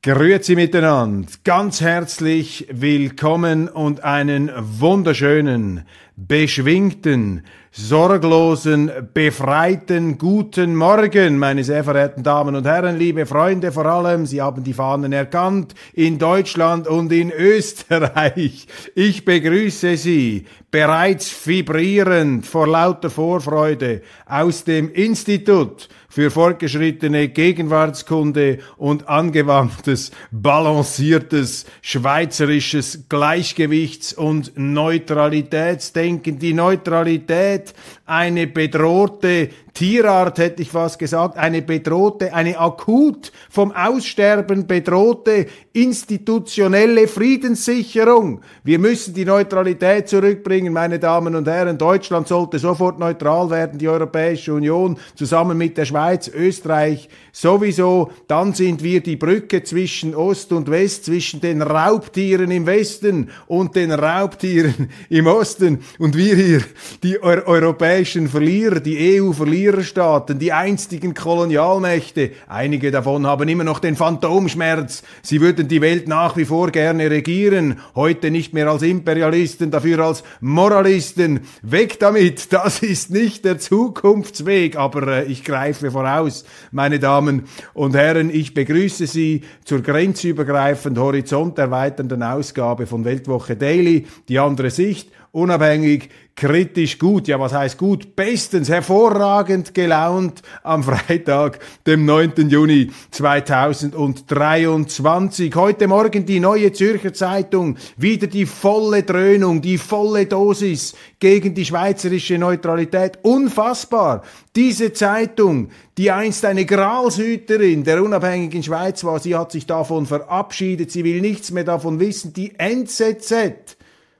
Grüezi miteinander, ganz herzlich willkommen und einen wunderschönen, beschwingten, sorglosen, befreiten guten Morgen, meine sehr verehrten Damen und Herren, liebe Freunde vor allem, Sie haben die Fahnen erkannt, in Deutschland und in Österreich. Ich begrüße Sie bereits vibrierend vor lauter Vorfreude aus dem Institut für fortgeschrittene Gegenwartskunde und angewandtes, balanciertes, schweizerisches Gleichgewichts- und Neutralitätsdenken. Die Neutralität eine bedrohte Tierart, hätte ich fast gesagt, eine bedrohte, eine akut vom Aussterben bedrohte institutionelle Friedenssicherung. Wir müssen die Neutralität zurückbringen, meine Damen und Herren. Deutschland sollte sofort neutral werden, die Europäische Union zusammen mit der Schweiz, Österreich sowieso. Dann sind wir die Brücke zwischen Ost und West, zwischen den Raubtieren im Westen und den Raubtieren im Osten. Und wir hier, die europäischen Verlierer, die EU-Verlierer, Verliererstaaten, die einstigen Kolonialmächte. Einige davon haben immer noch den Phantomschmerz. Sie würden die Welt nach wie vor gerne regieren. Heute nicht mehr als Imperialisten, dafür als Moralisten. Weg damit. Das ist nicht der Zukunftsweg. Aber äh, ich greife voraus, meine Damen und Herren. Ich begrüße Sie zur grenzübergreifend horizonterweiternden Ausgabe von Weltwoche Daily. Die andere Sicht unabhängig, kritisch gut. Ja, was heißt gut? Bestens, hervorragend gelaunt am Freitag, dem 9. Juni 2023. Heute Morgen die neue Zürcher Zeitung, wieder die volle Dröhnung, die volle Dosis gegen die schweizerische Neutralität. Unfassbar. Diese Zeitung, die einst eine Gralshüterin der unabhängigen Schweiz war, sie hat sich davon verabschiedet, sie will nichts mehr davon wissen. Die NZZ,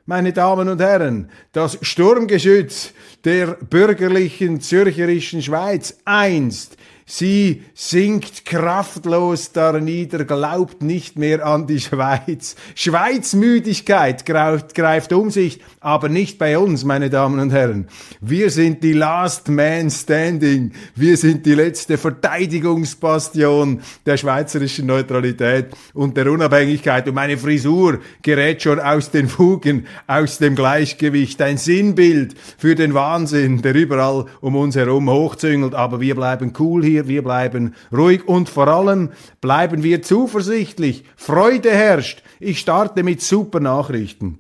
meine Damen und Herren, das Sturmgeschütz der bürgerlichen zürcherischen Schweiz einst Sie sinkt kraftlos darnieder, glaubt nicht mehr an die Schweiz. Schweizmüdigkeit greift, greift um sich, aber nicht bei uns, meine Damen und Herren. Wir sind die Last Man Standing. Wir sind die letzte Verteidigungsbastion der schweizerischen Neutralität und der Unabhängigkeit. Und meine Frisur gerät schon aus den Fugen, aus dem Gleichgewicht. Ein Sinnbild für den Wahnsinn, der überall um uns herum hochzüngelt. Aber wir bleiben cool hier wir, wir bleiben ruhig und vor allem bleiben wir zuversichtlich. Freude herrscht. Ich starte mit super Nachrichten.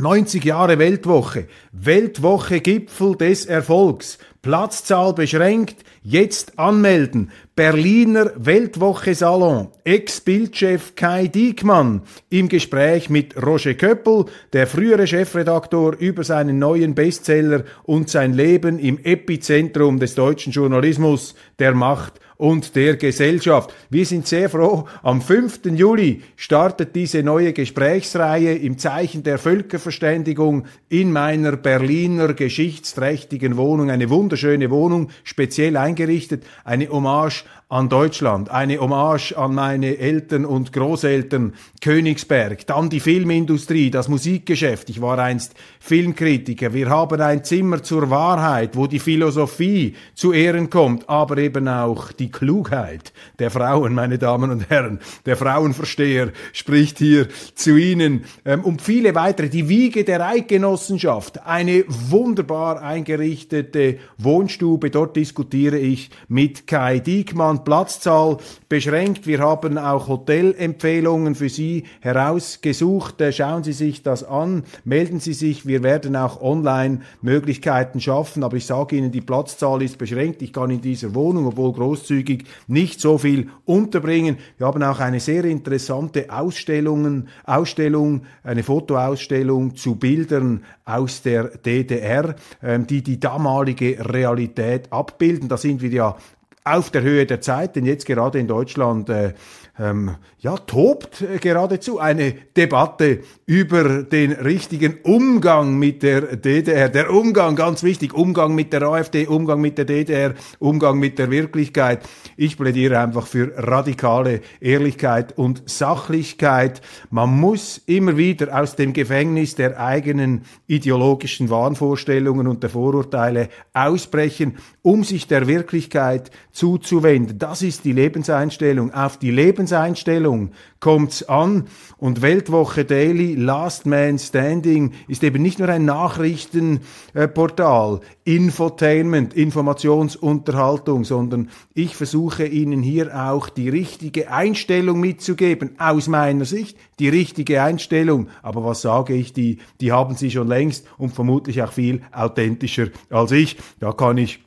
90 Jahre Weltwoche, Weltwoche Gipfel des Erfolgs, Platzzahl beschränkt, jetzt anmelden. Berliner Weltwoche Salon, Ex-Bildchef Kai Diekmann im Gespräch mit Roger Köppel, der frühere Chefredaktor über seinen neuen Bestseller und sein Leben im Epizentrum des deutschen Journalismus, der Macht und der Gesellschaft. Wir sind sehr froh, am 5. Juli startet diese neue Gesprächsreihe im Zeichen der Völkerverständigung in meiner Berliner geschichtsträchtigen Wohnung. Eine wunderschöne Wohnung, speziell eingerichtet, eine Hommage an Deutschland, eine Hommage an meine Eltern und Großeltern, Königsberg, dann die Filmindustrie, das Musikgeschäft. Ich war einst Filmkritiker. Wir haben ein Zimmer zur Wahrheit, wo die Philosophie zu Ehren kommt, aber eben auch die Klugheit der Frauen, meine Damen und Herren. Der Frauenversteher spricht hier zu Ihnen ähm, und viele weitere. Die Wiege der Eidgenossenschaft, eine wunderbar eingerichtete Wohnstube. Dort diskutiere ich mit Kai Diekmann Platzzahl beschränkt. Wir haben auch Hotelempfehlungen für Sie herausgesucht. Äh, schauen Sie sich das an, melden Sie sich. Wir werden auch online Möglichkeiten schaffen. Aber ich sage Ihnen, die Platzzahl ist beschränkt. Ich kann in dieser Wohnung, obwohl großzügig, nicht so viel unterbringen. Wir haben auch eine sehr interessante Ausstellungen, Ausstellung, eine Fotoausstellung zu Bildern aus der DDR, ähm, die die damalige Realität abbilden. Da sind wir ja auf der Höhe der Zeit, denn jetzt gerade in Deutschland äh, ähm, ja, tobt äh, geradezu eine Debatte über den richtigen Umgang mit der DDR. Der Umgang, ganz wichtig, Umgang mit der AfD, Umgang mit der DDR, Umgang mit der Wirklichkeit. Ich plädiere einfach für radikale Ehrlichkeit und Sachlichkeit. Man muss immer wieder aus dem Gefängnis der eigenen ideologischen Wahnvorstellungen und der Vorurteile ausbrechen, um sich der Wirklichkeit zuzuwenden. Das ist die Lebenseinstellung. Auf die Lebenseinstellung kommt's an. Und Weltwoche Daily, Last Man Standing, ist eben nicht nur ein Nachrichtenportal, Infotainment, Informationsunterhaltung, sondern ich versuche Ihnen hier auch die richtige Einstellung mitzugeben, aus meiner Sicht, die richtige Einstellung. Aber was sage ich, die, die haben Sie schon längst und vermutlich auch viel authentischer als ich. Da kann ich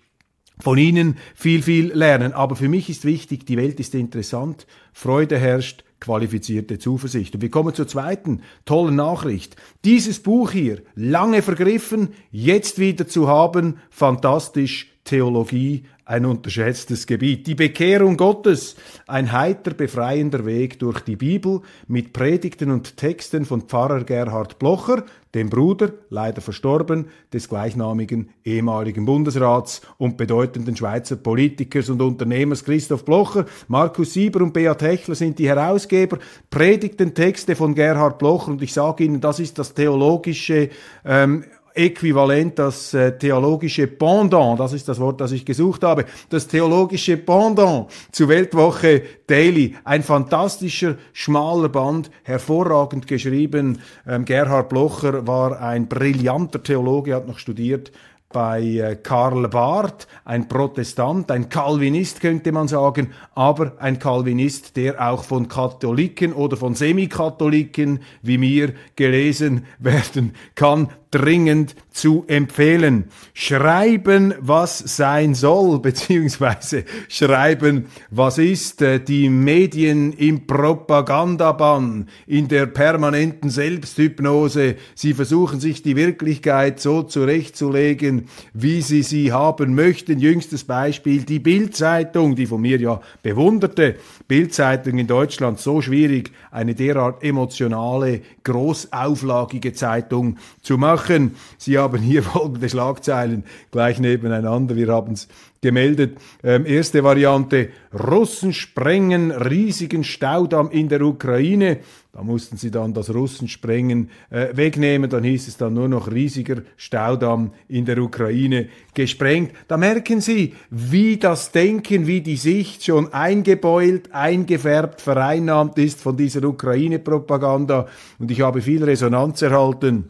von Ihnen viel, viel lernen. Aber für mich ist wichtig, die Welt ist interessant, Freude herrscht, qualifizierte Zuversicht. Und wir kommen zur zweiten tollen Nachricht. Dieses Buch hier, lange vergriffen, jetzt wieder zu haben, fantastisch, Theologie, ein unterschätztes Gebiet. Die Bekehrung Gottes, ein heiter befreiender Weg durch die Bibel mit Predigten und Texten von Pfarrer Gerhard Blocher, dem Bruder, leider verstorben, des gleichnamigen ehemaligen Bundesrats und bedeutenden Schweizer Politikers und Unternehmers Christoph Blocher. Markus Sieber und Beat Hechler sind die Herausgeber, predigten Texte von Gerhard Blocher und ich sage Ihnen, das ist das theologische ähm, Äquivalent, das äh, theologische Pendant, das ist das Wort, das ich gesucht habe, das theologische Pendant zu Weltwoche Daily. Ein fantastischer, schmaler Band, hervorragend geschrieben. Ähm, Gerhard Blocher war ein brillanter Theologe, hat noch studiert bei äh, Karl Barth, ein Protestant, ein Calvinist könnte man sagen, aber ein Calvinist, der auch von Katholiken oder von Semikatholiken wie mir gelesen werden kann dringend zu empfehlen. Schreiben, was sein soll, beziehungsweise schreiben, was ist. Äh, die Medien im Propagandabann, in der permanenten Selbsthypnose. Sie versuchen sich die Wirklichkeit so zurechtzulegen, wie sie sie haben möchten. Jüngstes Beispiel, die Bildzeitung, die von mir ja bewunderte Bildzeitung in Deutschland, so schwierig, eine derart emotionale, großauflagige Zeitung zu machen. Sie haben hier folgende Schlagzeilen gleich nebeneinander. Wir haben es gemeldet. Ähm, erste Variante, Russen sprengen riesigen Staudamm in der Ukraine. Da mussten sie dann das Russensprengen äh, wegnehmen. Dann hieß es dann nur noch riesiger Staudamm in der Ukraine gesprengt. Da merken Sie, wie das Denken, wie die Sicht schon eingebeult, eingefärbt, vereinnahmt ist von dieser Ukraine-Propaganda. Und ich habe viel Resonanz erhalten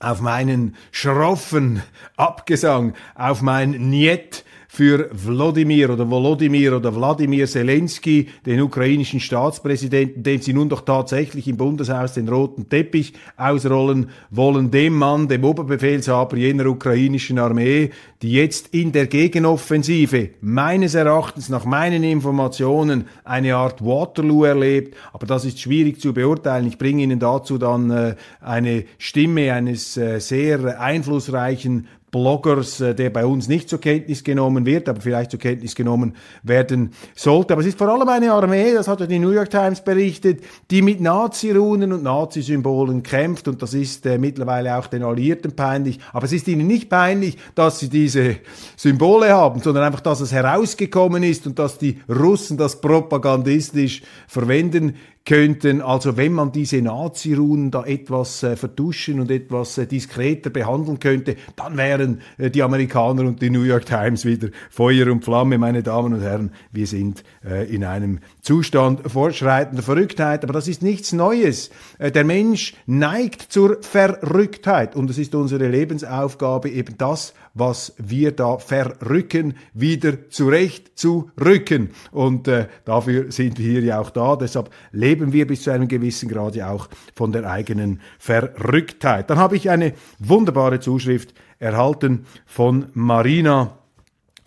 auf meinen schroffen Abgesang, auf mein Niet für Wladimir oder Volodymyr oder Wladimir Zelensky, den ukrainischen Staatspräsidenten, dem sie nun doch tatsächlich im Bundeshaus den roten Teppich ausrollen wollen, dem Mann, dem Oberbefehlshaber jener ukrainischen Armee, die jetzt in der Gegenoffensive meines Erachtens nach meinen Informationen eine Art Waterloo erlebt, aber das ist schwierig zu beurteilen. Ich bringe Ihnen dazu dann äh, eine Stimme eines äh, sehr einflussreichen Bloggers, äh, der bei uns nicht zur Kenntnis genommen wird, aber vielleicht zur Kenntnis genommen werden sollte. Aber es ist vor allem eine Armee, das hat ja die New York Times berichtet, die mit Nazi-Runen und Nazi-Symbolen kämpft und das ist äh, mittlerweile auch den Alliierten peinlich. Aber es ist ihnen nicht peinlich, dass sie diese Symbole haben, sondern einfach, dass es herausgekommen ist und dass die Russen das propagandistisch verwenden könnten, also wenn man diese Nazi-Runen da etwas äh, vertuschen und etwas äh, diskreter behandeln könnte, dann wären äh, die Amerikaner und die New York Times wieder Feuer und Flamme, meine Damen und Herren. Wir sind äh, in einem Zustand fortschreitender Verrücktheit, aber das ist nichts Neues. Äh, der Mensch neigt zur Verrücktheit und es ist unsere Lebensaufgabe, eben das was wir da verrücken, wieder zurecht zu rücken. Und äh, dafür sind wir hier ja auch da. Deshalb leben wir bis zu einem gewissen Grad ja auch von der eigenen Verrücktheit. Dann habe ich eine wunderbare Zuschrift erhalten von Marina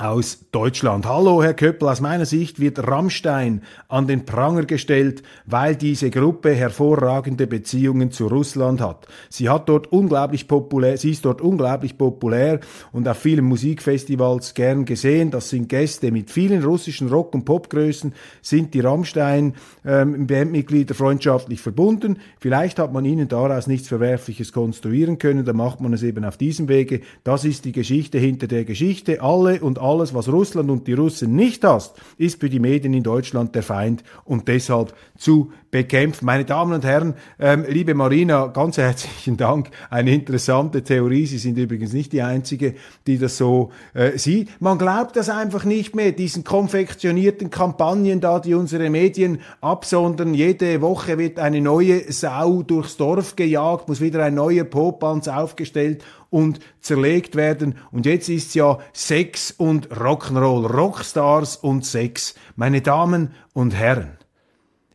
aus Deutschland. Hallo, Herr Köppel, aus meiner Sicht wird Rammstein an den Pranger gestellt, weil diese Gruppe hervorragende Beziehungen zu Russland hat. Sie hat dort unglaublich populär, sie ist dort unglaublich populär und auf vielen Musikfestivals gern gesehen. Das sind Gäste mit vielen russischen Rock- und Popgrößen, sind die Rammstein ähm, Bandmitglieder freundschaftlich verbunden. Vielleicht hat man ihnen daraus nichts Verwerfliches konstruieren können, dann macht man es eben auf diesem Wege. Das ist die Geschichte hinter der Geschichte. Alle und alle alles, was Russland und die Russen nicht hasst, ist für die Medien in Deutschland der Feind und deshalb zu bekämpfen. Meine Damen und Herren, ähm, liebe Marina, ganz herzlichen Dank. Eine interessante Theorie. Sie sind übrigens nicht die Einzige, die das so äh, sieht. Man glaubt das einfach nicht mehr, diesen konfektionierten Kampagnen da, die unsere Medien absondern. Jede Woche wird eine neue Sau durchs Dorf gejagt, muss wieder ein neuer Popanz aufgestellt und zerlegt werden. Und jetzt ist ja Sex und Rock'n'Roll, Rockstars und Sex. Meine Damen und Herren,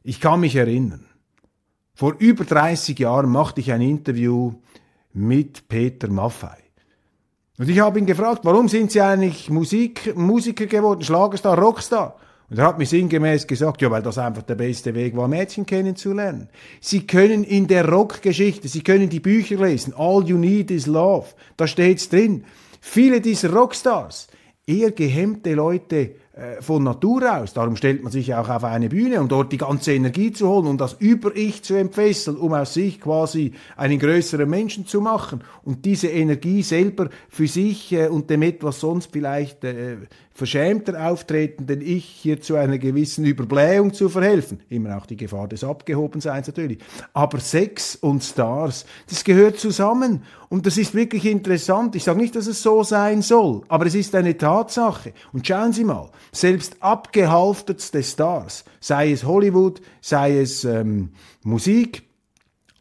ich kann mich erinnern. Vor über 30 Jahren machte ich ein Interview mit Peter Maffei. Und ich habe ihn gefragt, warum sind Sie eigentlich Musik, Musiker geworden, Schlagerstar, Rockstar? Und er hat mir sinngemäß gesagt, ja, weil das einfach der beste Weg war, Mädchen kennenzulernen. Sie können in der Rockgeschichte, Sie können die Bücher lesen, All You Need Is Love, da steht's drin. Viele dieser Rockstars, eher gehemmte Leute, von Natur aus. Darum stellt man sich auch auf eine Bühne, um dort die ganze Energie zu holen und das Über-Ich zu entfesseln, um aus sich quasi einen größeren Menschen zu machen und diese Energie selber für sich äh, und dem etwas sonst vielleicht äh, verschämter auftretenden Ich hier zu einer gewissen Überblähung zu verhelfen. Immer auch die Gefahr des Abgehobenseins natürlich. Aber Sex und Stars, das gehört zusammen. Und das ist wirklich interessant. Ich sage nicht, dass es so sein soll, aber es ist eine Tatsache. Und schauen Sie mal, selbst abgehalftertste Stars, sei es Hollywood, sei es ähm, Musik,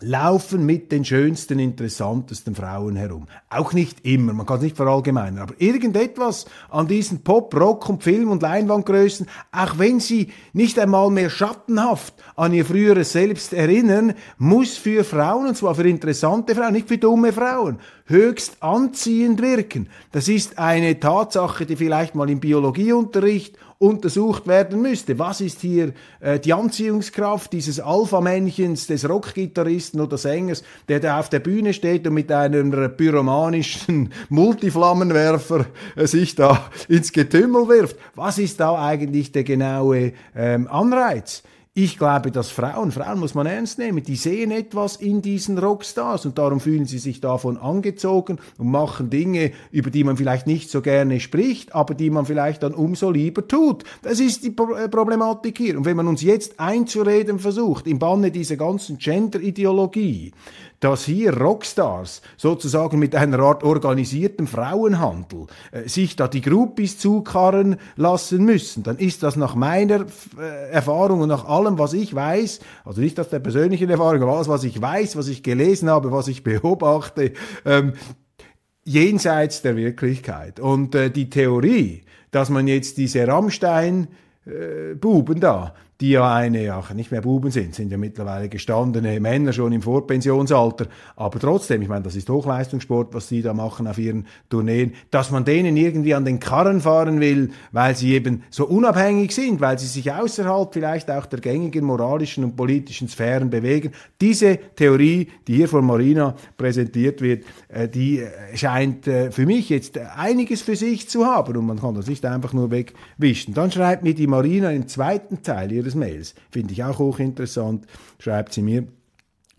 laufen mit den schönsten, interessantesten Frauen herum. Auch nicht immer, man kann es nicht verallgemeinern, aber irgendetwas an diesen Pop, Rock und Film und Leinwandgrößen, auch wenn sie nicht einmal mehr schattenhaft an ihr früheres Selbst erinnern, muss für Frauen, und zwar für interessante Frauen, nicht für dumme Frauen, höchst anziehend wirken. Das ist eine Tatsache, die vielleicht mal im Biologieunterricht untersucht werden müsste. Was ist hier äh, die Anziehungskraft dieses Alpha-Männchens, des Rockgitarristen oder Sängers, der da auf der Bühne steht und mit einem pyromanischen Multiflammenwerfer äh, sich da ins Getümmel wirft? Was ist da eigentlich der genaue ähm, Anreiz? Ich glaube, dass Frauen, Frauen muss man ernst nehmen, die sehen etwas in diesen Rockstars und darum fühlen sie sich davon angezogen und machen Dinge, über die man vielleicht nicht so gerne spricht, aber die man vielleicht dann umso lieber tut. Das ist die äh, Problematik hier. Und wenn man uns jetzt einzureden versucht, im Banne dieser ganzen Gender-Ideologie, dass hier Rockstars sozusagen mit einer Art organisierten Frauenhandel äh, sich da die Groupies zukarren lassen müssen, dann ist das nach meiner äh, Erfahrung und nach allem, was ich weiß, also nicht aus der persönlichen Erfahrung, aber alles, was ich weiß, was ich gelesen habe, was ich beobachte, ähm, jenseits der Wirklichkeit. Und äh, die Theorie, dass man jetzt diese Rammstein-Buben äh, da die ja eine, ja nicht mehr Buben sind, sind ja mittlerweile gestandene Männer schon im Vorpensionsalter, aber trotzdem, ich meine, das ist Hochleistungssport, was sie da machen auf ihren Tourneen, dass man denen irgendwie an den Karren fahren will, weil sie eben so unabhängig sind, weil sie sich außerhalb vielleicht auch der gängigen moralischen und politischen Sphären bewegen. Diese Theorie, die hier von Marina präsentiert wird, äh, die äh, scheint äh, für mich jetzt einiges für sich zu haben und man kann das nicht einfach nur wegwischen. Dann schreibt mir die Marina im zweiten Teil ihres Mails. Finde ich auch hochinteressant, schreibt sie mir.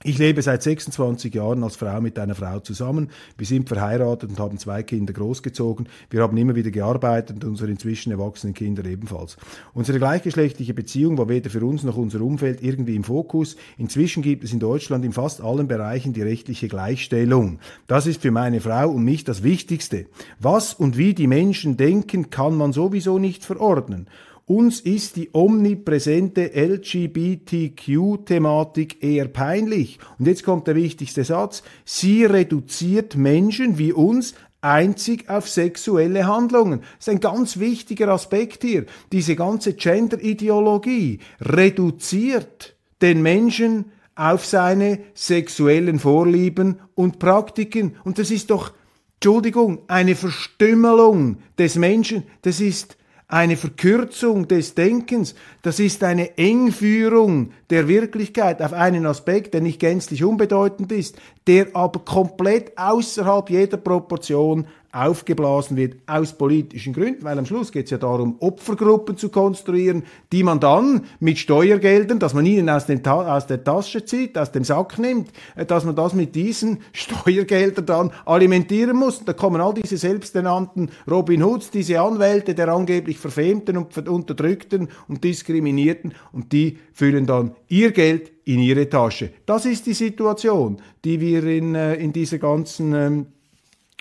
Ich lebe seit 26 Jahren als Frau mit einer Frau zusammen. Wir sind verheiratet und haben zwei Kinder großgezogen. Wir haben immer wieder gearbeitet und unsere inzwischen erwachsenen Kinder ebenfalls. Unsere gleichgeschlechtliche Beziehung war weder für uns noch unser Umfeld irgendwie im Fokus. Inzwischen gibt es in Deutschland in fast allen Bereichen die rechtliche Gleichstellung. Das ist für meine Frau und mich das Wichtigste. Was und wie die Menschen denken, kann man sowieso nicht verordnen. Uns ist die omnipräsente LGBTQ-Thematik eher peinlich. Und jetzt kommt der wichtigste Satz. Sie reduziert Menschen wie uns einzig auf sexuelle Handlungen. Das ist ein ganz wichtiger Aspekt hier. Diese ganze Gender-Ideologie reduziert den Menschen auf seine sexuellen Vorlieben und Praktiken. Und das ist doch, Entschuldigung, eine Verstümmelung des Menschen. Das ist eine Verkürzung des Denkens, das ist eine Engführung der Wirklichkeit auf einen Aspekt, der nicht gänzlich unbedeutend ist, der aber komplett außerhalb jeder Proportion aufgeblasen wird aus politischen Gründen, weil am Schluss geht es ja darum, Opfergruppen zu konstruieren, die man dann mit Steuergeldern, dass man ihnen aus, aus der Tasche zieht, aus dem Sack nimmt, äh, dass man das mit diesen Steuergeldern dann alimentieren muss. Da kommen all diese selbsternannten Robin Hoods, diese Anwälte der angeblich Verfemten und Unterdrückten und Diskriminierten und die füllen dann ihr Geld in ihre Tasche. Das ist die Situation, die wir in, äh, in dieser ganzen ähm,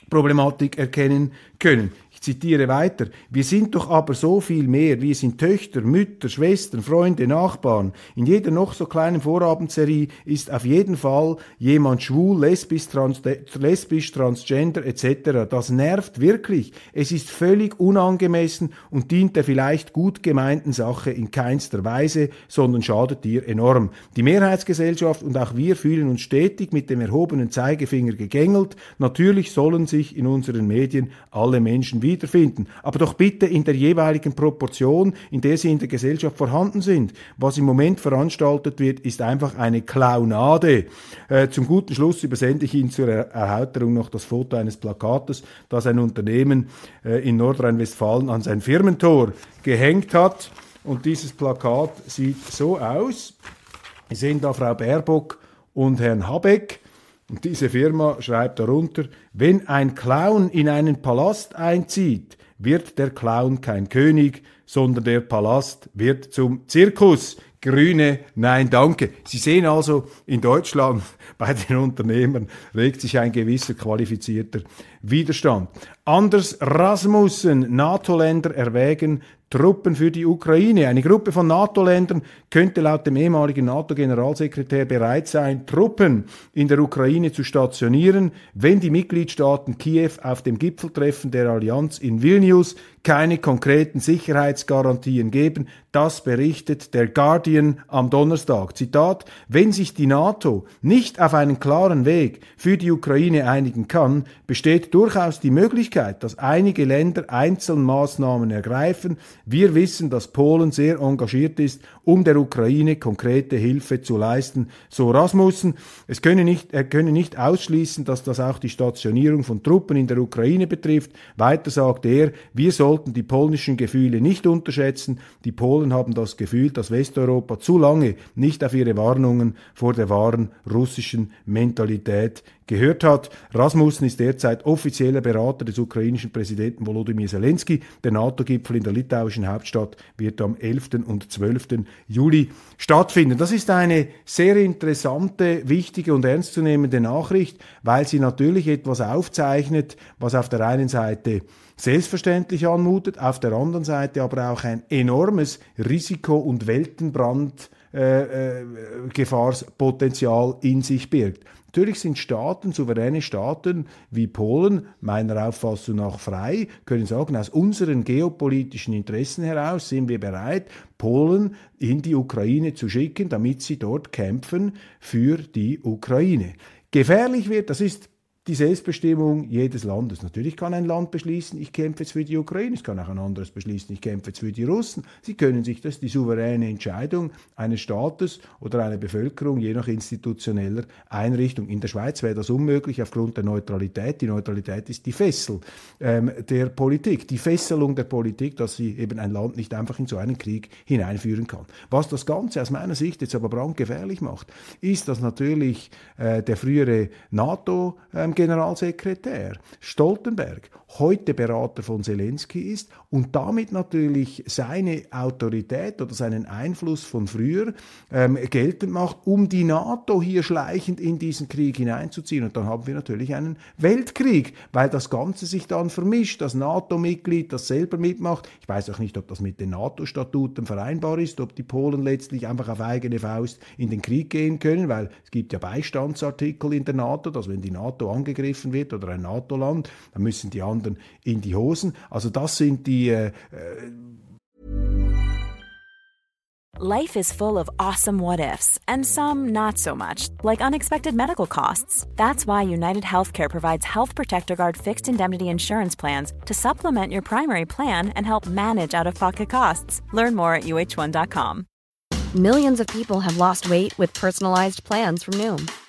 Problematik erkennen können zitiere weiter, wir sind doch aber so viel mehr, wir sind Töchter, Mütter, Schwestern, Freunde, Nachbarn. In jeder noch so kleinen Vorabendserie ist auf jeden Fall jemand schwul, lesbisch, trans, lesbisch transgender etc. Das nervt wirklich. Es ist völlig unangemessen und dient der vielleicht gut gemeinten Sache in keinster Weise, sondern schadet ihr enorm. Die Mehrheitsgesellschaft und auch wir fühlen uns stetig mit dem erhobenen Zeigefinger gegängelt. Natürlich sollen sich in unseren Medien alle Menschen wieder wiederfinden, aber doch bitte in der jeweiligen Proportion, in der sie in der Gesellschaft vorhanden sind. Was im Moment veranstaltet wird, ist einfach eine Clownade. Äh, zum guten Schluss übersende ich Ihnen zur Erhauterung noch das Foto eines Plakates, das ein Unternehmen äh, in Nordrhein-Westfalen an sein Firmentor gehängt hat. Und dieses Plakat sieht so aus. Sie sehen da Frau Baerbock und Herrn Habeck. Und diese Firma schreibt darunter, wenn ein Clown in einen Palast einzieht, wird der Clown kein König, sondern der Palast wird zum Zirkus. Grüne, nein, danke. Sie sehen also, in Deutschland bei den Unternehmern regt sich ein gewisser qualifizierter Widerstand. Anders Rasmussen, NATO-Länder erwägen Truppen für die Ukraine. Eine Gruppe von NATO-Ländern könnte laut dem ehemaligen NATO-Generalsekretär bereit sein, Truppen in der Ukraine zu stationieren, wenn die Mitgliedstaaten Kiew auf dem Gipfeltreffen der Allianz in Vilnius keine konkreten Sicherheitsgarantien geben. Das berichtet der Guardian am Donnerstag. Zitat, wenn sich die NATO nicht auf einen klaren Weg für die Ukraine einigen kann, besteht durchaus die Möglichkeit, dass einige Länder einzeln Maßnahmen ergreifen. Wir wissen, dass Polen sehr engagiert ist, um der Ukraine konkrete Hilfe zu leisten. So Rasmussen, es könne nicht, er könne nicht ausschließen, dass das auch die Stationierung von Truppen in der Ukraine betrifft. Weiter sagt er, wir sollten die polnischen Gefühle nicht unterschätzen. Die Polen haben das Gefühl, dass Westeuropa zu lange nicht auf ihre Warnungen vor der wahren russischen Mentalität gehört hat. Rasmussen ist derzeit offizieller Berater des ukrainischen Präsidenten Volodymyr Zelensky. Der NATO-Gipfel in der litauischen Hauptstadt wird am 11. und 12. Juli stattfinden. Das ist eine sehr interessante, wichtige und ernstzunehmende Nachricht, weil sie natürlich etwas aufzeichnet, was auf der einen Seite selbstverständlich anmutet, auf der anderen Seite aber auch ein enormes Risiko- und Weltenbrand äh, äh, Gefahrspotenzial in sich birgt. Natürlich sind Staaten, souveräne Staaten wie Polen, meiner Auffassung nach frei, können sagen, aus unseren geopolitischen Interessen heraus sind wir bereit, Polen in die Ukraine zu schicken, damit sie dort kämpfen für die Ukraine. Gefährlich wird, das ist die Selbstbestimmung jedes Landes. Natürlich kann ein Land beschließen, ich kämpfe jetzt für die Ukraine, es kann auch ein anderes beschließen, ich kämpfe jetzt für die Russen. Sie können sich das, die souveräne Entscheidung eines Staates oder einer Bevölkerung, je nach institutioneller Einrichtung. In der Schweiz wäre das unmöglich aufgrund der Neutralität. Die Neutralität ist die Fessel ähm, der Politik, die Fesselung der Politik, dass sie eben ein Land nicht einfach in so einen Krieg hineinführen kann. Was das Ganze aus meiner Sicht jetzt aber brandgefährlich macht, ist, dass natürlich äh, der frühere NATO ähm, Generalsekretär Stoltenberg heute Berater von Zelensky ist und damit natürlich seine Autorität oder seinen Einfluss von früher ähm, geltend macht, um die NATO hier schleichend in diesen Krieg hineinzuziehen. Und dann haben wir natürlich einen Weltkrieg, weil das Ganze sich dann vermischt. Das NATO-Mitglied, das selber mitmacht. Ich weiß auch nicht, ob das mit den NATO-Statuten vereinbar ist, ob die Polen letztlich einfach auf eigene Faust in den Krieg gehen können, weil es gibt ja Beistandsartikel in der NATO, dass wenn die NATO angegriffen wird oder ein NATO-Land, dann müssen die anderen in die Hosen. Also das sind die äh, Life is full of awesome what ifs, and some not so much, like unexpected medical costs. That's why United Healthcare provides Health Protector Guard fixed indemnity insurance plans to supplement your primary plan and help manage out of pocket costs. Learn more at uh1.com. Millions of people have lost weight with personalized plans from Noom,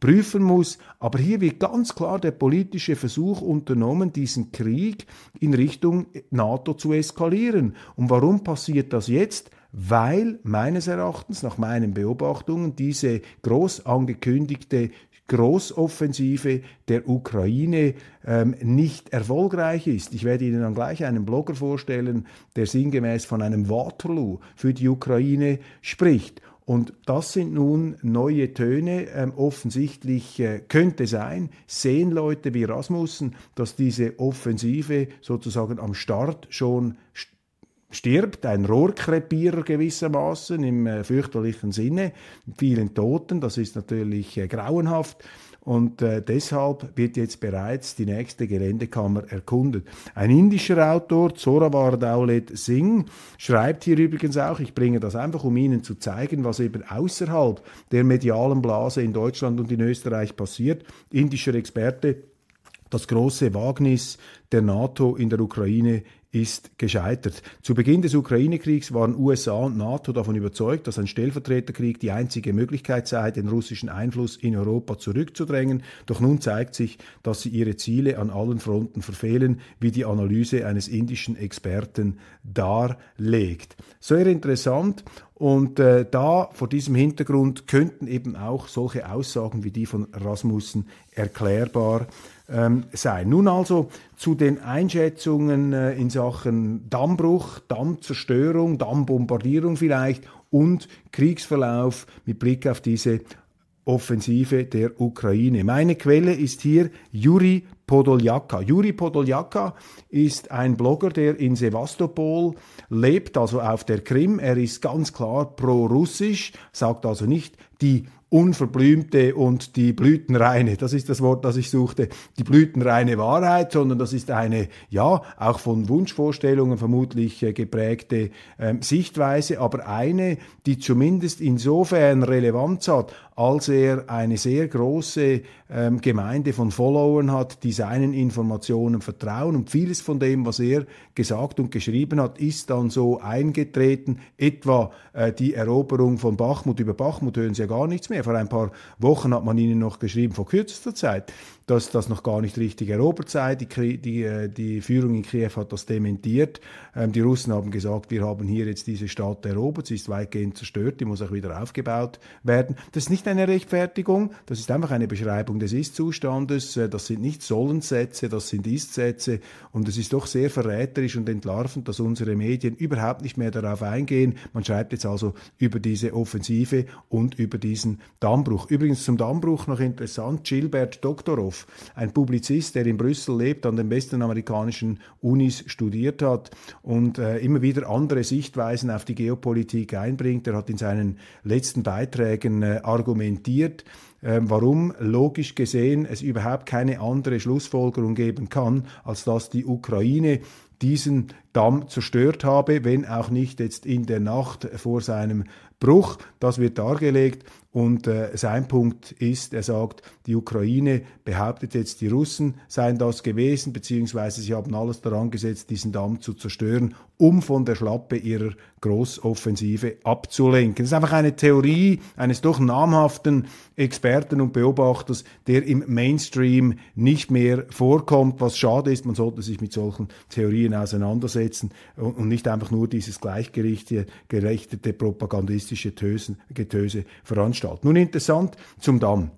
prüfen muss. Aber hier wird ganz klar der politische Versuch unternommen, diesen Krieg in Richtung NATO zu eskalieren. Und warum passiert das jetzt? Weil meines Erachtens, nach meinen Beobachtungen, diese groß angekündigte Großoffensive der Ukraine ähm, nicht erfolgreich ist. Ich werde Ihnen dann gleich einen Blogger vorstellen, der sinngemäß von einem Waterloo für die Ukraine spricht. Und das sind nun neue Töne. Ähm, offensichtlich äh, könnte sein, sehen Leute wie Rasmussen, dass diese Offensive sozusagen am Start schon stirbt, ein Rohrkrepierer gewissermaßen im äh, fürchterlichen Sinne, vielen Toten, das ist natürlich äh, grauenhaft. Und äh, deshalb wird jetzt bereits die nächste Geländekammer erkundet. Ein indischer Autor, Zorawar Daulet Singh, schreibt hier übrigens auch, ich bringe das einfach, um Ihnen zu zeigen, was eben außerhalb der medialen Blase in Deutschland und in Österreich passiert. Indischer Experte, das große Wagnis der NATO in der Ukraine ist gescheitert. Zu Beginn des Ukraine-Kriegs waren USA und NATO davon überzeugt, dass ein Stellvertreterkrieg die einzige Möglichkeit sei, den russischen Einfluss in Europa zurückzudrängen. Doch nun zeigt sich, dass sie ihre Ziele an allen Fronten verfehlen, wie die Analyse eines indischen Experten darlegt. Sehr interessant. Und äh, da vor diesem Hintergrund könnten eben auch solche Aussagen wie die von Rasmussen erklärbar ähm, sein. Nun also zu den Einschätzungen äh, in Sachen Dammbruch, Dammzerstörung, Dammbombardierung vielleicht und Kriegsverlauf mit Blick auf diese Offensive der Ukraine. Meine Quelle ist hier Juri Podoljaka. Juri Podoljaka ist ein Blogger, der in Sevastopol lebt, also auf der Krim. Er ist ganz klar pro-russisch, sagt also nicht die unverblümte und die blütenreine, das ist das Wort, das ich suchte, die blütenreine Wahrheit, sondern das ist eine, ja, auch von Wunschvorstellungen vermutlich äh, geprägte äh, Sichtweise, aber eine, die zumindest insofern Relevanz hat, als er eine sehr große ähm, Gemeinde von Followern hat, die seinen Informationen vertrauen und vieles von dem, was er gesagt und geschrieben hat, ist dann so eingetreten, etwa äh, die Eroberung von Bachmut. Über Bachmut hören Sie ja gar nichts mehr. Vor ein paar Wochen hat man Ihnen noch geschrieben, vor kürzester Zeit, dass das noch gar nicht richtig erobert sei. Die, die, äh, die Führung in Kiew hat das dementiert. Ähm, die Russen haben gesagt, wir haben hier jetzt diese Stadt erobert, sie ist weitgehend zerstört, die muss auch wieder aufgebaut werden. Das ist nicht eine Rechtfertigung, das ist einfach eine Beschreibung des Ist-Zustandes. Äh, das sind nicht Sollensätze, das sind Ist-Sätze und es ist doch sehr verräterisch und entlarvend, dass unsere Medien überhaupt nicht mehr darauf eingehen. Man schreibt jetzt also über diese Offensive und über diesen Dammbruch. Übrigens zum Dammbruch noch interessant, Gilbert Doktorov Bischof, ein Publizist, der in Brüssel lebt, an den besten amerikanischen Unis studiert hat und äh, immer wieder andere Sichtweisen auf die Geopolitik einbringt. Er hat in seinen letzten Beiträgen äh, argumentiert, warum logisch gesehen es überhaupt keine andere Schlussfolgerung geben kann, als dass die Ukraine diesen Damm zerstört habe, wenn auch nicht jetzt in der Nacht vor seinem Bruch. Das wird dargelegt und äh, sein Punkt ist, er sagt, die Ukraine behauptet jetzt, die Russen seien das gewesen, beziehungsweise sie haben alles daran gesetzt, diesen Damm zu zerstören, um von der Schlappe ihrer Großoffensive abzulenken. Das ist einfach eine Theorie eines doch namhaften Experten und Beobachters, der im Mainstream nicht mehr vorkommt, was schade ist. Man sollte sich mit solchen Theorien auseinandersetzen und nicht einfach nur dieses gleichgerichtete propagandistische Getöse veranstalten. Nun interessant zum Damm.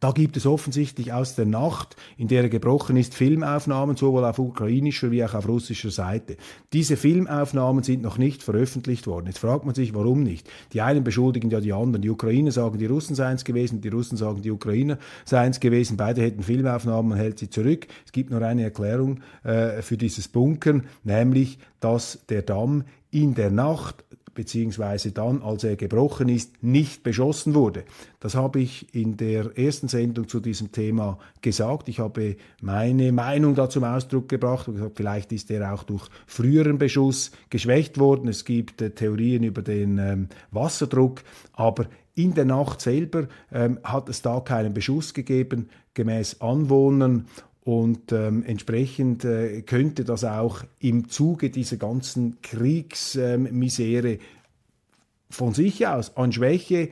Da gibt es offensichtlich aus der Nacht, in der er gebrochen ist, Filmaufnahmen, sowohl auf ukrainischer wie auch auf russischer Seite. Diese Filmaufnahmen sind noch nicht veröffentlicht worden. Jetzt fragt man sich, warum nicht. Die einen beschuldigen ja die anderen. Die Ukrainer sagen, die Russen seien es gewesen, die Russen sagen, die Ukrainer seien es gewesen. Beide hätten Filmaufnahmen, man hält sie zurück. Es gibt nur eine Erklärung äh, für dieses Bunkern, nämlich, dass der Damm in der Nacht beziehungsweise dann, als er gebrochen ist, nicht beschossen wurde. Das habe ich in der ersten Sendung zu diesem Thema gesagt. Ich habe meine Meinung da zum Ausdruck gebracht und gesagt, vielleicht ist er auch durch früheren Beschuss geschwächt worden. Es gibt äh, Theorien über den ähm, Wasserdruck, aber in der Nacht selber ähm, hat es da keinen Beschuss gegeben, gemäß Anwohnern. Und ähm, entsprechend äh, könnte das auch im Zuge dieser ganzen Kriegsmisere ähm, von sich aus an Schwäche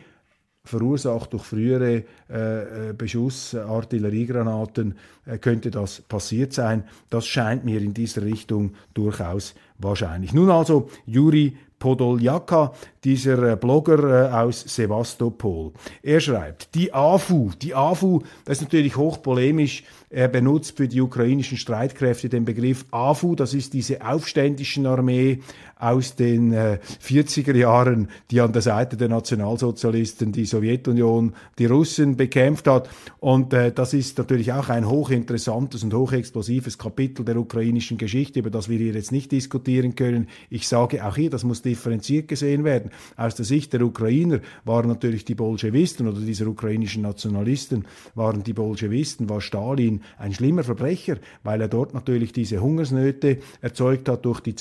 verursacht durch frühere äh, äh, Beschuss, Artilleriegranaten, äh, könnte das passiert sein. Das scheint mir in dieser Richtung durchaus wahrscheinlich. Nun also Juri Podoljaka, dieser äh, Blogger äh, aus Sevastopol. Er schreibt, die AFU, die AFU, das ist natürlich hochpolemisch, er benutzt für die ukrainischen Streitkräfte den Begriff AFU, das ist diese aufständischen Armee aus den äh, 40er Jahren, die an der Seite der Nationalsozialisten die Sowjetunion, die Russen bekämpft hat. Und äh, das ist natürlich auch ein hochinteressantes und hochexplosives Kapitel der ukrainischen Geschichte, über das wir hier jetzt nicht diskutieren können. Ich sage auch hier, das muss differenziert gesehen werden. Aus der Sicht der Ukrainer waren natürlich die Bolschewisten oder dieser ukrainischen Nationalisten waren die Bolschewisten, war Stalin ein schlimmer Verbrecher, weil er dort natürlich diese Hungersnöte erzeugt hat durch die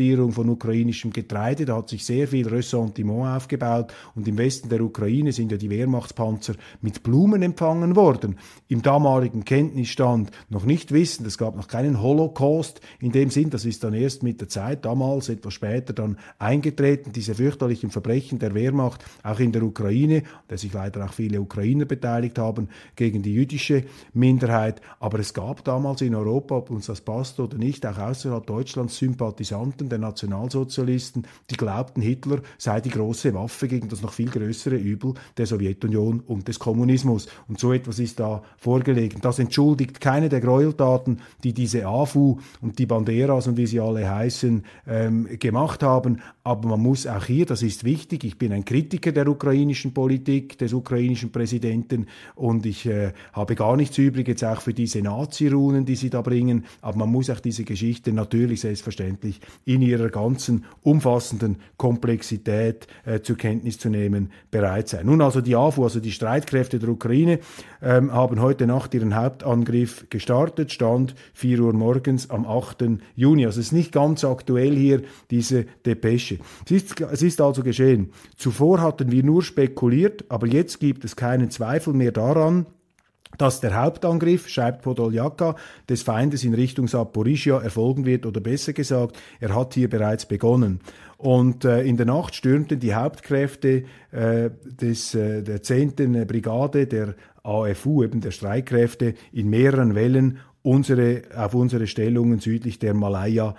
Zwangsexportierung von ukrainischem Getreide. Da hat sich sehr viel Ressentiment aufgebaut und im Westen der Ukraine sind ja die Wehrmachtspanzer mit Blumen empfangen worden. Im damaligen Kenntnisstand noch nicht wissen, es gab noch keinen Holocaust in dem Sinn, das ist dann erst mit der Zeit, damals etwas später dann eingetreten, diese fürchterlichen Verbrechen der Wehrmacht auch in der Ukraine, der sich leider auch viele Ukrainer beteiligt haben, gegen die jüdische Minderheit. Aber es gab damals in Europa, ob uns das passt oder nicht, auch außerhalb Deutschlands Sympathisanten der Nationalsozialisten, die glaubten, Hitler sei die große Waffe gegen das noch viel größere Übel der Sowjetunion und des Kommunismus. Und so etwas ist da vorgelegen. Das entschuldigt keine der Gräueltaten, die diese AFU und die Banderas und wie sie alle heißen, ähm, gemacht haben. Aber man muss auch hier, das ist wichtig, ich bin ein Kritiker der ukrainischen Politik, des ukrainischen Präsidenten und ich äh, habe gar nichts übrig jetzt auch für diese Nazi-Runen, die sie da bringen. Aber man muss auch diese Geschichte natürlich selbstverständlich in ihrer ganzen umfassenden Komplexität äh, zur Kenntnis zu nehmen bereit sein. Nun also die AFU, also die Streitkräfte der Ukraine, ähm, haben heute Nacht ihren Hauptangriff gestartet, stand 4 Uhr morgens am 8. Juni. Also es ist nicht ganz aktuell hier diese Depesche. Es ist, es ist also geschehen. Zuvor hatten wir nur spekuliert, aber jetzt gibt es keinen Zweifel mehr daran, dass der Hauptangriff, schreibt Podoljaka, des Feindes in Richtung Saporischia erfolgen wird oder besser gesagt, er hat hier bereits begonnen. Und äh, in der Nacht stürmten die Hauptkräfte äh, des, äh, der 10. Brigade der AFU, eben der Streitkräfte, in mehreren Wellen unsere, auf unsere Stellungen südlich der Malaya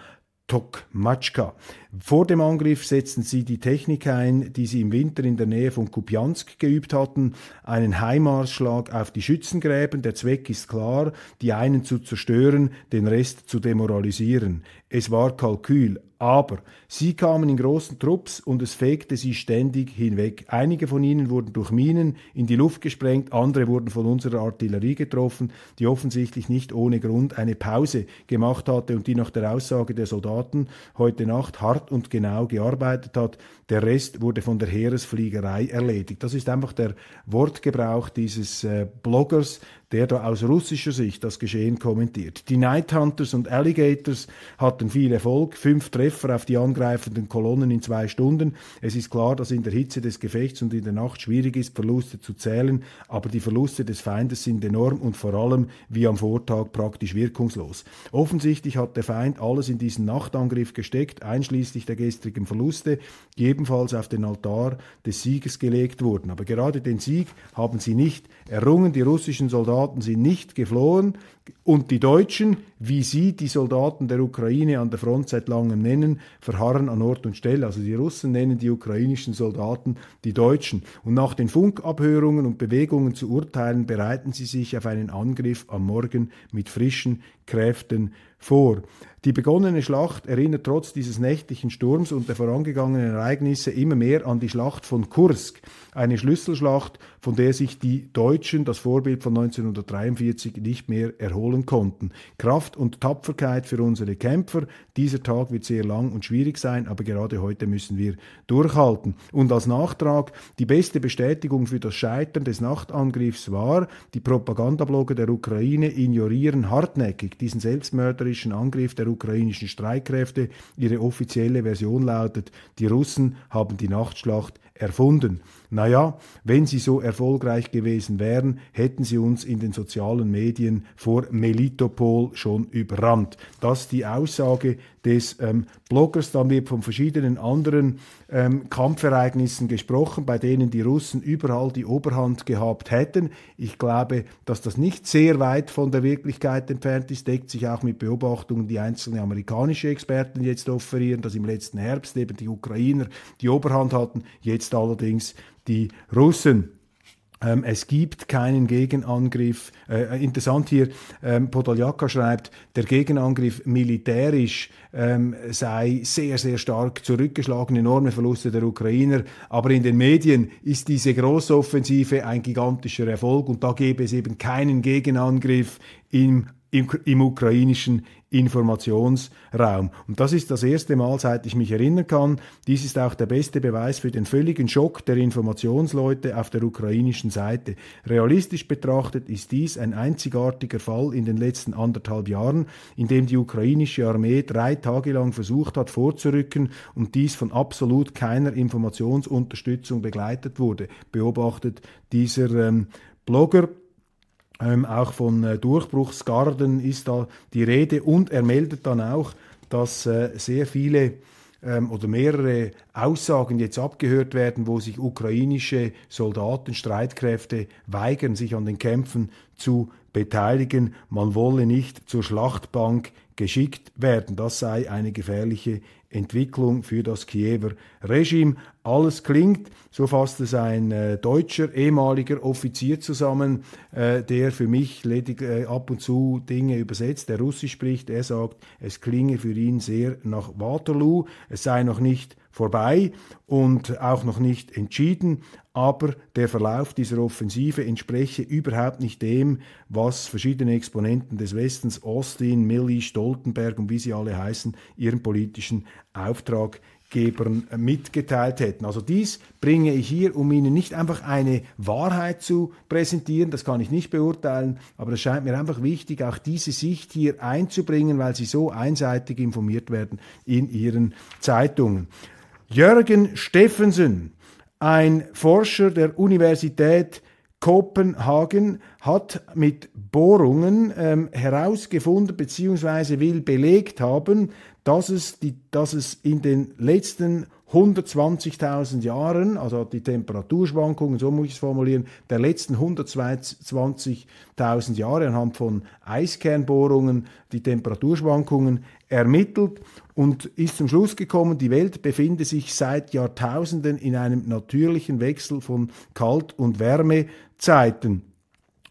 Tokmatschka. Vor dem Angriff setzten sie die Technik ein, die sie im Winter in der Nähe von Kupiansk geübt hatten, einen Heimarsschlag auf die Schützengräben. Der Zweck ist klar, die einen zu zerstören, den Rest zu demoralisieren. Es war Kalkül, aber sie kamen in großen Trupps und es fegte sie ständig hinweg. Einige von ihnen wurden durch Minen in die Luft gesprengt, andere wurden von unserer Artillerie getroffen, die offensichtlich nicht ohne Grund eine Pause gemacht hatte und die nach der Aussage der Soldaten heute Nacht hart und genau gearbeitet hat. Der Rest wurde von der Heeresfliegerei erledigt. Das ist einfach der Wortgebrauch dieses äh, Bloggers, der da aus russischer Sicht das Geschehen kommentiert. Die Night Hunters und Alligators hatten viel Erfolg, fünf Treffer auf die angreifenden Kolonnen in zwei Stunden. Es ist klar, dass in der Hitze des Gefechts und in der Nacht schwierig ist, Verluste zu zählen, aber die Verluste des Feindes sind enorm und vor allem wie am Vortag praktisch wirkungslos. Offensichtlich hat der Feind alles in diesen Nachtangriff gesteckt, einschließlich der gestrigen Verluste, die ebenfalls auf den Altar des Sieges gelegt wurden. Aber gerade den Sieg haben sie nicht errungen. Die russischen Soldaten sind nicht geflohen und die Deutschen, wie sie die Soldaten der Ukraine an der Front seit langem nennen, verharren an Ort und Stelle. Also die Russen nennen die ukrainischen Soldaten die Deutschen. Und nach den Funkabhörungen und Bewegungen zu urteilen, bereiten sie sich auf einen Angriff am Morgen mit frischen Kräften vor. Die begonnene Schlacht erinnert trotz dieses nächtlichen Sturms und der vorangegangenen Ereignisse immer mehr an die Schlacht von Kursk, eine Schlüsselschlacht, von der sich die Deutschen, das Vorbild von 1943, nicht mehr erholen konnten. Kraft und Tapferkeit für unsere Kämpfer. Dieser Tag wird sehr lang und schwierig sein, aber gerade heute müssen wir durchhalten. Und als Nachtrag, die beste Bestätigung für das Scheitern des Nachtangriffs war, die Propagandablogger der Ukraine ignorieren hartnäckig diesen selbstmörderischen Angriff der ukrainischen Streitkräfte. Ihre offizielle Version lautet, die Russen haben die Nachtschlacht erfunden. Naja, wenn sie so erfolgreich gewesen wären, hätten sie uns in den sozialen Medien vor Melitopol schon überrannt. Das ist die Aussage des ähm, Bloggers. Dann wird von verschiedenen anderen ähm, Kampfereignissen gesprochen, bei denen die Russen überall die Oberhand gehabt hätten. Ich glaube, dass das nicht sehr weit von der Wirklichkeit entfernt ist, deckt sich auch mit Beobachtungen, die einzelne amerikanische Experten jetzt offerieren, dass im letzten Herbst eben die Ukrainer die Oberhand hatten, jetzt allerdings die Russen. Ähm, es gibt keinen Gegenangriff. Äh, interessant hier, ähm, Podoljaka schreibt, der Gegenangriff militärisch ähm, sei sehr, sehr stark zurückgeschlagen, enorme Verluste der Ukrainer. Aber in den Medien ist diese Großoffensive ein gigantischer Erfolg und da gäbe es eben keinen Gegenangriff im im, im ukrainischen Informationsraum. Und das ist das erste Mal, seit ich mich erinnern kann. Dies ist auch der beste Beweis für den völligen Schock der Informationsleute auf der ukrainischen Seite. Realistisch betrachtet ist dies ein einzigartiger Fall in den letzten anderthalb Jahren, in dem die ukrainische Armee drei Tage lang versucht hat vorzurücken und dies von absolut keiner Informationsunterstützung begleitet wurde, beobachtet dieser ähm, Blogger ähm, auch von äh, Durchbruchsgarden ist da die Rede. Und er meldet dann auch, dass äh, sehr viele ähm, oder mehrere Aussagen jetzt abgehört werden, wo sich ukrainische Soldaten, Streitkräfte weigern, sich an den Kämpfen zu beteiligen. Man wolle nicht zur Schlachtbank geschickt werden. Das sei eine gefährliche Entwicklung für das Kiewer Regime. Alles klingt, so fasst es ein äh, deutscher ehemaliger Offizier zusammen, äh, der für mich ledig, äh, ab und zu Dinge übersetzt, der Russisch spricht. Er sagt, es klinge für ihn sehr nach Waterloo, es sei noch nicht vorbei und auch noch nicht entschieden, aber der Verlauf dieser Offensive entspreche überhaupt nicht dem, was verschiedene Exponenten des Westens, Austin, Milley, Stoltenberg und wie sie alle heißen, ihren politischen Auftraggebern mitgeteilt hätten. Also dies bringe ich hier, um Ihnen nicht einfach eine Wahrheit zu präsentieren, das kann ich nicht beurteilen, aber es scheint mir einfach wichtig, auch diese Sicht hier einzubringen, weil Sie so einseitig informiert werden in Ihren Zeitungen. Jürgen Steffensen, ein Forscher der Universität Kopenhagen hat mit Bohrungen ähm, herausgefunden bzw. will belegt haben, dass es, die, dass es in den letzten 120.000 Jahren, also die Temperaturschwankungen, so muss ich es formulieren, der letzten 120.000 Jahre anhand von Eiskernbohrungen die Temperaturschwankungen ermittelt und ist zum Schluss gekommen, die Welt befinde sich seit Jahrtausenden in einem natürlichen Wechsel von Kalt- und Wärmezeiten.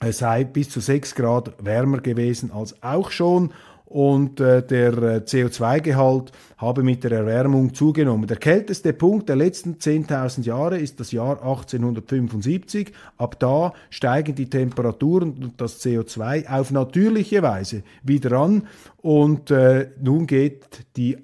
Es sei bis zu 6 Grad wärmer gewesen als auch schon und äh, der äh, CO2-Gehalt habe mit der Erwärmung zugenommen. Der kälteste Punkt der letzten 10.000 Jahre ist das Jahr 1875. Ab da steigen die Temperaturen und das CO2 auf natürliche Weise wieder an und äh, nun geht die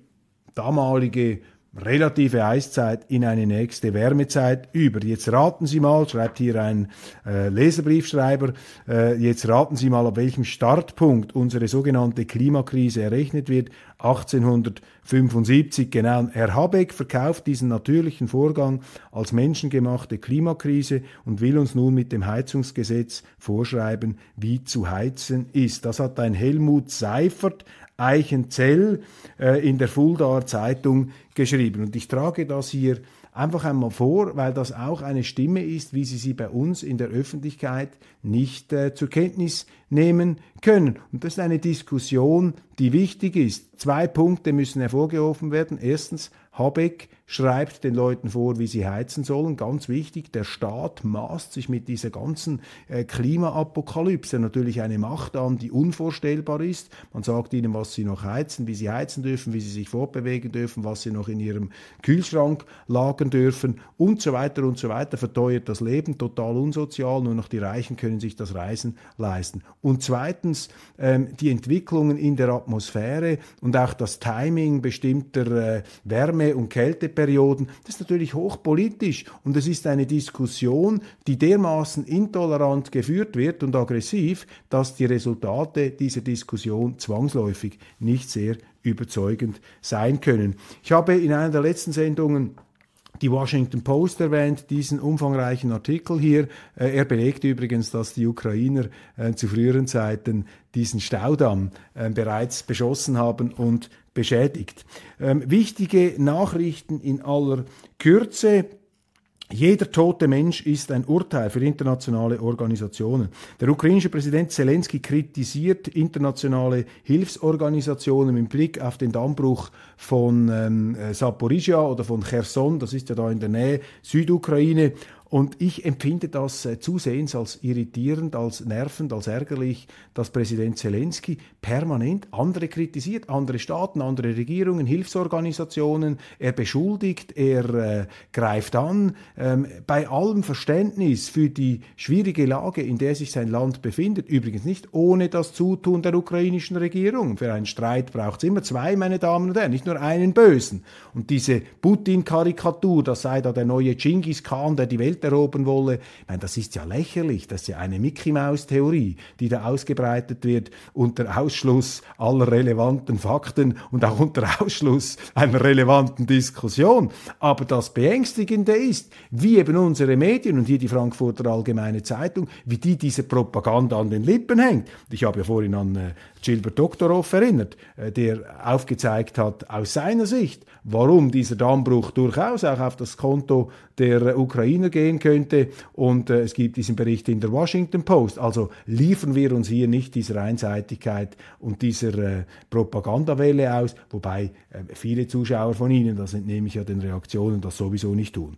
damalige relative Eiszeit in eine nächste Wärmezeit über. Jetzt raten Sie mal, schreibt hier ein äh, Leserbriefschreiber, äh, jetzt raten Sie mal, ab welchem Startpunkt unsere sogenannte Klimakrise errechnet wird. 1875, genau. Herr Habeck verkauft diesen natürlichen Vorgang als menschengemachte Klimakrise und will uns nun mit dem Heizungsgesetz vorschreiben, wie zu heizen ist. Das hat ein Helmut Seifert, Eichenzell äh, in der Fuldaer Zeitung geschrieben. Und ich trage das hier einfach einmal vor, weil das auch eine Stimme ist, wie Sie sie bei uns in der Öffentlichkeit nicht äh, zur Kenntnis nehmen können. Und das ist eine Diskussion, die wichtig ist. Zwei Punkte müssen hervorgehoben werden. Erstens, Habeck schreibt den Leuten vor, wie sie heizen sollen. Ganz wichtig, der Staat maßt sich mit dieser ganzen äh, Klimaapokalypse natürlich eine Macht an, die unvorstellbar ist. Man sagt ihnen, was sie noch heizen, wie sie heizen dürfen, wie sie sich fortbewegen dürfen, was sie noch in ihrem Kühlschrank lagern dürfen und so weiter und so weiter. Verteuert das Leben, total unsozial. Nur noch die Reichen können sich das Reisen leisten. Und zweitens, ähm, die Entwicklungen in der Atmosphäre und auch das Timing bestimmter äh, Wärme- und Kälteperioden, das ist natürlich hochpolitisch und es ist eine Diskussion, die dermaßen intolerant geführt wird und aggressiv, dass die Resultate dieser Diskussion zwangsläufig nicht sehr überzeugend sein können. Ich habe in einer der letzten Sendungen die Washington Post erwähnt, diesen umfangreichen Artikel hier. Äh, er belegt übrigens, dass die Ukrainer äh, zu früheren Zeiten diesen Staudamm äh, bereits beschossen haben und beschädigt. Ähm, wichtige Nachrichten in aller Kürze. Jeder tote Mensch ist ein Urteil für internationale Organisationen. Der ukrainische Präsident Zelensky kritisiert internationale Hilfsorganisationen im Blick auf den Dammbruch von ähm, Saporizhia oder von Cherson, das ist ja da in der Nähe Südukraine, und ich empfinde das äh, zusehends als irritierend, als nervend, als ärgerlich, dass Präsident Zelensky permanent andere kritisiert, andere Staaten, andere Regierungen, Hilfsorganisationen. Er beschuldigt, er äh, greift an. Ähm, bei allem Verständnis für die schwierige Lage, in der sich sein Land befindet, übrigens nicht ohne das Zutun der ukrainischen Regierung. Für einen Streit braucht es immer zwei, meine Damen und Herren, nicht nur einen Bösen. Und diese Putin-Karikatur, das sei da der neue Genghis Khan, der die Welt Welt erobern wolle. Ich meine, das ist ja lächerlich, das ist ja eine Mickey-Maus-Theorie, die da ausgebreitet wird unter Ausschluss aller relevanten Fakten und auch unter Ausschluss einer relevanten Diskussion. Aber das Beängstigende ist, wie eben unsere Medien und hier die Frankfurter Allgemeine Zeitung, wie die diese Propaganda an den Lippen hängt. Ich habe ja vorhin an äh, Gilbert Doktorov erinnert, äh, der aufgezeigt hat aus seiner Sicht, warum dieser Dammbruch durchaus auch auf das Konto der Ukrainer gehen könnte. Und äh, es gibt diesen Bericht in der Washington Post. Also liefern wir uns hier nicht dieser Einseitigkeit und dieser äh, Propagandawelle aus, wobei äh, viele Zuschauer von Ihnen, das entnehme ich ja den Reaktionen, das sowieso nicht tun.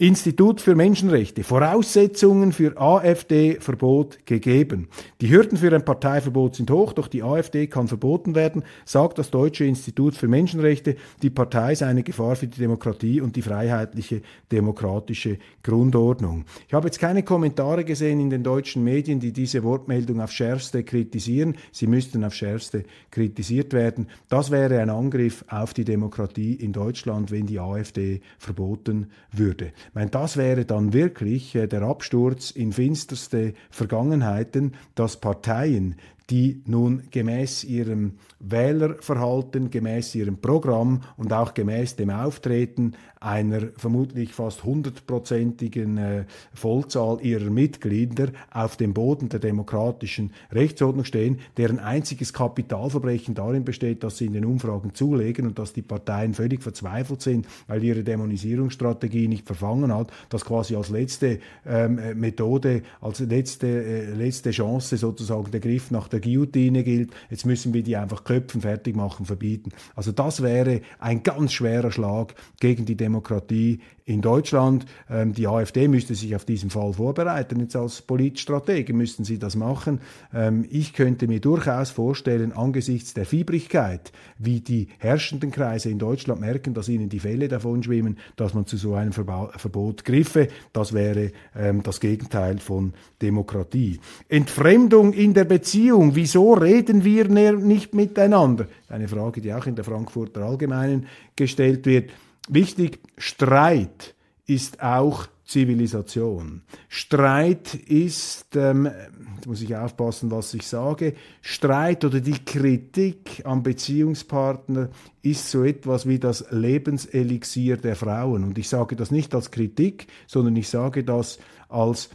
Institut für Menschenrechte. Voraussetzungen für AfD-Verbot gegeben. Die Hürden für ein Parteiverbot sind hoch, doch die AfD kann verboten werden, sagt das Deutsche Institut für Menschenrechte. Die Partei sei eine Gefahr für die Demokratie und die freiheitliche demokratische Grundordnung. Ich habe jetzt keine Kommentare gesehen in den deutschen Medien, die diese Wortmeldung auf schärfste kritisieren. Sie müssten auf schärfste kritisiert werden. Das wäre ein Angriff auf die Demokratie in Deutschland, wenn die AfD verboten würde. Meine, das wäre dann wirklich äh, der Absturz in finsterste Vergangenheiten, dass Parteien, die nun gemäß ihrem Wählerverhalten, gemäß ihrem Programm und auch gemäß dem Auftreten einer vermutlich fast hundertprozentigen äh, Vollzahl ihrer Mitglieder auf dem Boden der demokratischen Rechtsordnung stehen, deren einziges Kapitalverbrechen darin besteht, dass sie in den Umfragen zulegen und dass die Parteien völlig verzweifelt sind, weil ihre Dämonisierungsstrategie nicht verfangen hat, das quasi als letzte ähm, äh, Methode, als letzte, äh, letzte Chance sozusagen der Griff nach der Guillotine gilt. Jetzt müssen wir die einfach köpfen, fertig machen, verbieten. Also das wäre ein ganz schwerer Schlag gegen die Demokratie in Deutschland. Ähm, die AfD müsste sich auf diesen Fall vorbereiten. Jetzt als Politstratege müssten sie das machen. Ähm, ich könnte mir durchaus vorstellen, angesichts der Fiebrigkeit, wie die herrschenden Kreise in Deutschland merken, dass ihnen die Fälle davon schwimmen, dass man zu so einem Verba Verbot griffe. Das wäre ähm, das Gegenteil von Demokratie. Entfremdung in der Beziehung. Wieso reden wir nicht miteinander? Eine Frage, die auch in der Frankfurter Allgemeinen gestellt wird. Wichtig, Streit ist auch Zivilisation. Streit ist, ähm, jetzt muss ich aufpassen, was ich sage, Streit oder die Kritik am Beziehungspartner ist so etwas wie das Lebenselixier der Frauen. Und ich sage das nicht als Kritik, sondern ich sage das als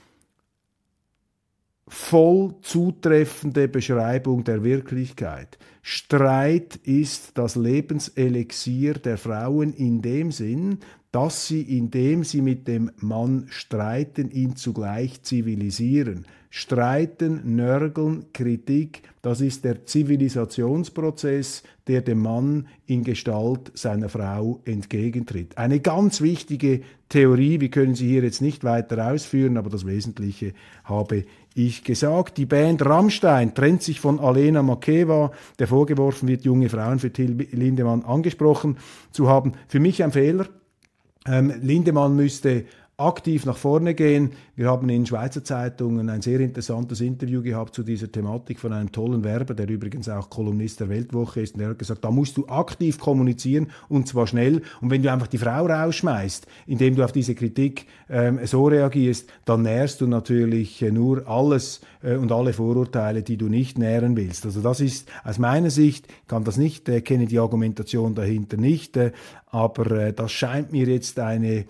voll zutreffende Beschreibung der Wirklichkeit. Streit ist das Lebenselixier der Frauen in dem Sinn, dass sie, indem sie mit dem Mann streiten, ihn zugleich zivilisieren. Streiten, Nörgeln, Kritik, das ist der Zivilisationsprozess, der dem Mann in Gestalt seiner Frau entgegentritt. Eine ganz wichtige Theorie, wir können sie hier jetzt nicht weiter ausführen, aber das Wesentliche habe ich gesagt. Die Band Rammstein trennt sich von Alena Makeva, der vorgeworfen wird, junge Frauen für Till Lindemann angesprochen zu haben. Für mich ein Fehler. Ähm, Lindemann müsste aktiv nach vorne gehen. Wir haben in Schweizer Zeitungen ein sehr interessantes Interview gehabt zu dieser Thematik von einem tollen Werber, der übrigens auch Kolumnist der Weltwoche ist. Und der hat gesagt, da musst du aktiv kommunizieren und zwar schnell. Und wenn du einfach die Frau rausschmeißt, indem du auf diese Kritik ähm, so reagierst, dann nährst du natürlich äh, nur alles äh, und alle Vorurteile, die du nicht nähren willst. Also das ist aus meiner Sicht, kann das nicht, äh, kenne die Argumentation dahinter nicht, äh, aber äh, das scheint mir jetzt eine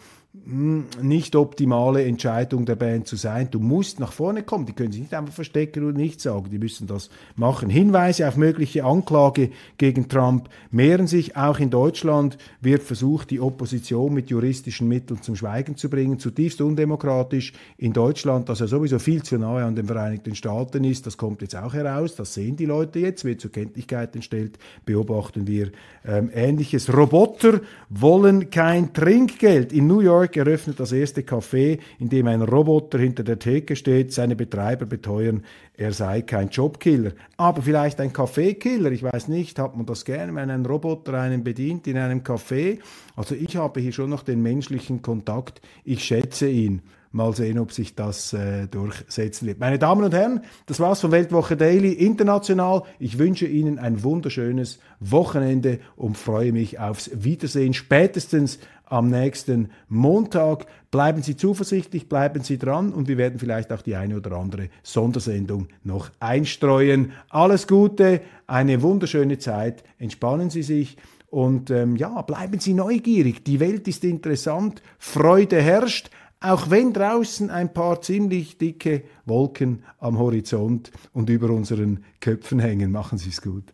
nicht optimale Entscheidung der Band zu sein. Du musst nach vorne kommen. Die können sich nicht einfach verstecken und nichts sagen. Die müssen das machen. Hinweise auf mögliche Anklage gegen Trump mehren sich. Auch in Deutschland wird versucht, die Opposition mit juristischen Mitteln zum Schweigen zu bringen. Zutiefst undemokratisch. In Deutschland, das ja sowieso viel zu nahe an den Vereinigten Staaten ist, das kommt jetzt auch heraus. Das sehen die Leute jetzt, wird zur Kenntlichkeit entstellt. Beobachten wir ähm, Ähnliches. Roboter wollen kein Trinkgeld. In New York York eröffnet das erste Café, in dem ein Roboter hinter der Theke steht. Seine Betreiber beteuern, er sei kein Jobkiller, aber vielleicht ein Kaffeekiller. Ich weiß nicht, hat man das gerne, wenn ein Roboter einen bedient in einem Café? Also ich habe hier schon noch den menschlichen Kontakt. Ich schätze ihn. Mal sehen, ob sich das äh, durchsetzen wird. Meine Damen und Herren, das war's von Weltwoche Daily International. Ich wünsche Ihnen ein wunderschönes Wochenende und freue mich aufs Wiedersehen spätestens am nächsten Montag. Bleiben Sie zuversichtlich, bleiben Sie dran und wir werden vielleicht auch die eine oder andere Sondersendung noch einstreuen. Alles Gute, eine wunderschöne Zeit, entspannen Sie sich. Und ähm, ja, bleiben Sie neugierig. Die Welt ist interessant. Freude herrscht auch wenn draußen ein paar ziemlich dicke Wolken am Horizont und über unseren Köpfen hängen. Machen Sie es gut.